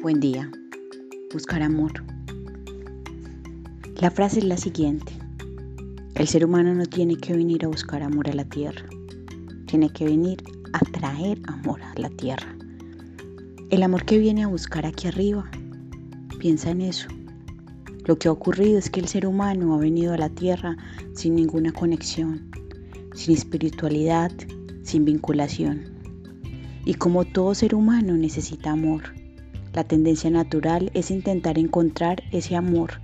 Buen día. Buscar amor. La frase es la siguiente. El ser humano no tiene que venir a buscar amor a la tierra. Tiene que venir a traer amor a la tierra. El amor que viene a buscar aquí arriba. Piensa en eso. Lo que ha ocurrido es que el ser humano ha venido a la tierra sin ninguna conexión, sin espiritualidad, sin vinculación. Y como todo ser humano necesita amor la tendencia natural es intentar encontrar ese amor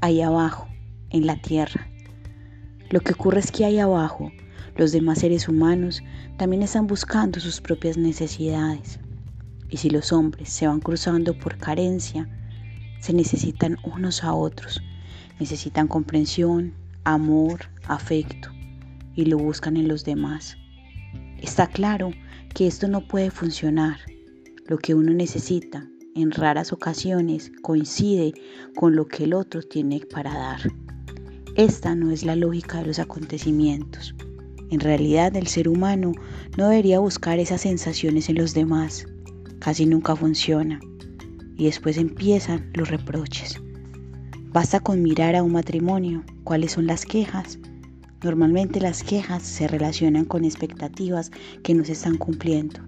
ahí abajo, en la tierra. Lo que ocurre es que ahí abajo, los demás seres humanos también están buscando sus propias necesidades. Y si los hombres se van cruzando por carencia, se necesitan unos a otros, necesitan comprensión, amor, afecto, y lo buscan en los demás. Está claro que esto no puede funcionar. Lo que uno necesita en raras ocasiones coincide con lo que el otro tiene para dar. Esta no es la lógica de los acontecimientos. En realidad el ser humano no debería buscar esas sensaciones en los demás. Casi nunca funciona. Y después empiezan los reproches. Basta con mirar a un matrimonio cuáles son las quejas. Normalmente las quejas se relacionan con expectativas que no se están cumpliendo.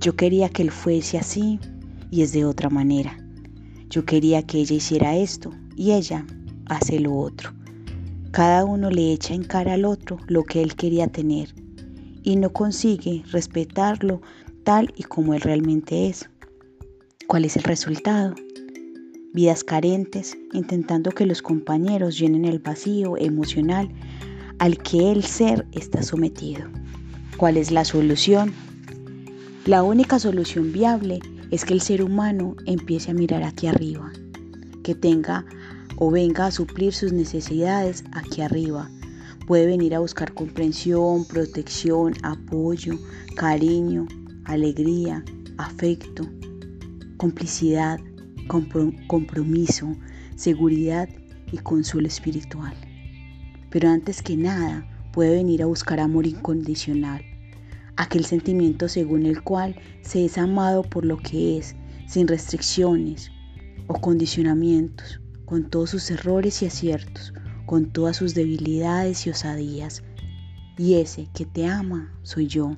Yo quería que él fuese así, y es de otra manera. Yo quería que ella hiciera esto y ella hace lo otro. Cada uno le echa en cara al otro lo que él quería tener y no consigue respetarlo tal y como él realmente es. ¿Cuál es el resultado? Vidas carentes intentando que los compañeros llenen el vacío emocional al que el ser está sometido. ¿Cuál es la solución? La única solución viable es que el ser humano empiece a mirar aquí arriba, que tenga o venga a suplir sus necesidades aquí arriba. Puede venir a buscar comprensión, protección, apoyo, cariño, alegría, afecto, complicidad, compromiso, seguridad y consuelo espiritual. Pero antes que nada, puede venir a buscar amor incondicional, aquel sentimiento según el cual se es amado por lo que es, sin restricciones o condicionamientos, con todos sus errores y aciertos, con todas sus debilidades y osadías. Y ese que te ama soy yo,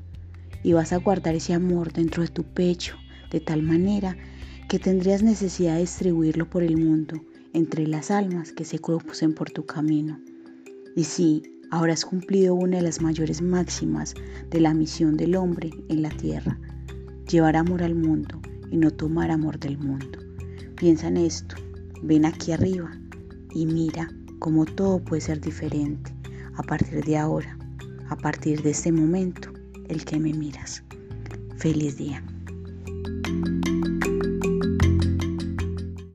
y vas a guardar ese amor dentro de tu pecho de tal manera que tendrías necesidad de distribuirlo por el mundo entre las almas que se crucen por tu camino. Y sí, Has cumplido una de las mayores máximas de la misión del hombre en la tierra, llevar amor al mundo y no tomar amor del mundo. Piensa en esto, ven aquí arriba y mira cómo todo puede ser diferente a partir de ahora, a partir de este momento, el que me miras. Feliz día.